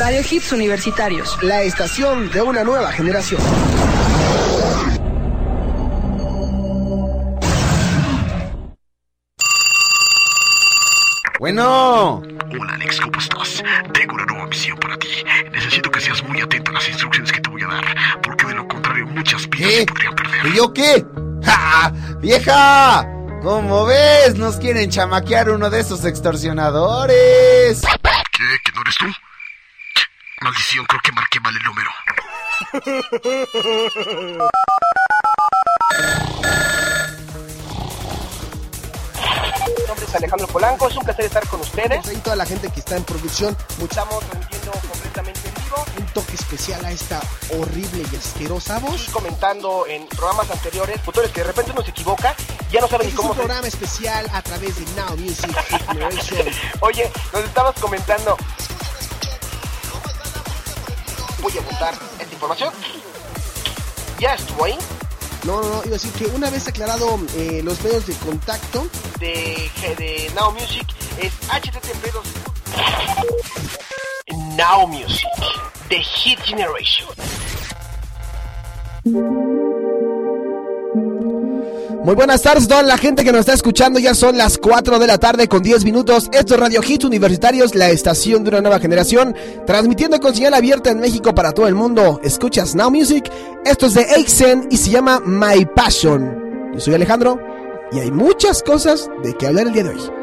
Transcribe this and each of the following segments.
Radio Hits Universitarios, la estación de una nueva generación. Bueno. Hola Alex, ¿cómo estás? Tengo una nueva misión para ti. Necesito que seas muy atento a las instrucciones que te voy a dar, porque de lo contrario muchas vidas se podrían perder. ¿Y yo qué? ¡Ja! ¡Vieja! ¿Cómo ves? Nos quieren chamaquear uno de esos extorsionadores. ¿Qué? ¿Que no eres tú? Maldición, creo que marqué mal el número. Mi nombre es Alejandro Polanco, es un placer estar con ustedes. Y toda la gente que está en producción, estamos transmitiendo completamente en vivo. Un toque especial a esta horrible y asquerosa voz. Y comentando en programas anteriores, futures que de repente uno se equivoca, ya no saben ni es cómo. un programa especial a través de Now Music Generation. Oye, nos estabas comentando. Voy a botar esta información. Ya estuvo ahí. No, no, no, iba a decir que una vez aclarado eh, los medios de contacto de, de Now Music es http Now Music, The Hit Generation. Muy buenas tardes a toda la gente que nos está escuchando. Ya son las 4 de la tarde con 10 minutos. Esto es Radio Hits Universitarios, la estación de una nueva generación, transmitiendo con señal abierta en México para todo el mundo. Escuchas Now Music. Esto es de Aixen y se llama My Passion. Yo soy Alejandro y hay muchas cosas de que hablar el día de hoy.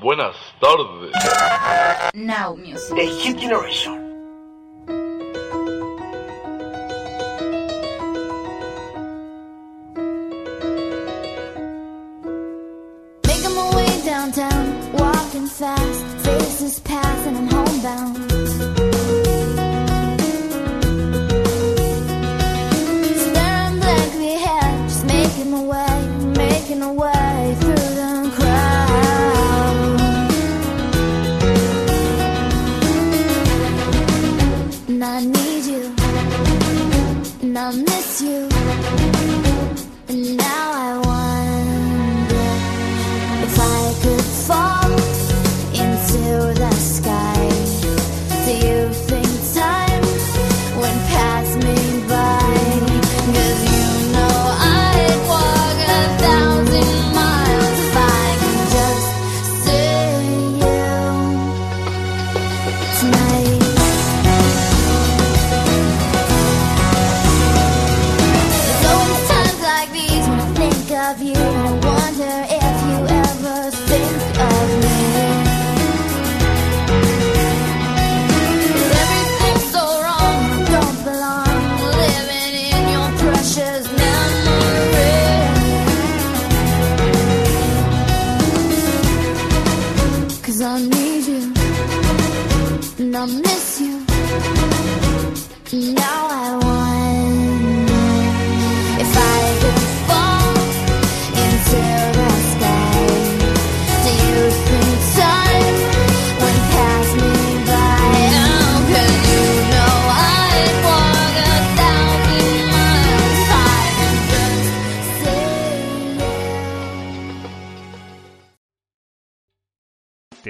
Buenas tardes. Now Music. The Hit Generation. Making my way downtown, walking fast. Faces pass and I'm homebound. You and I miss you. Now I wonder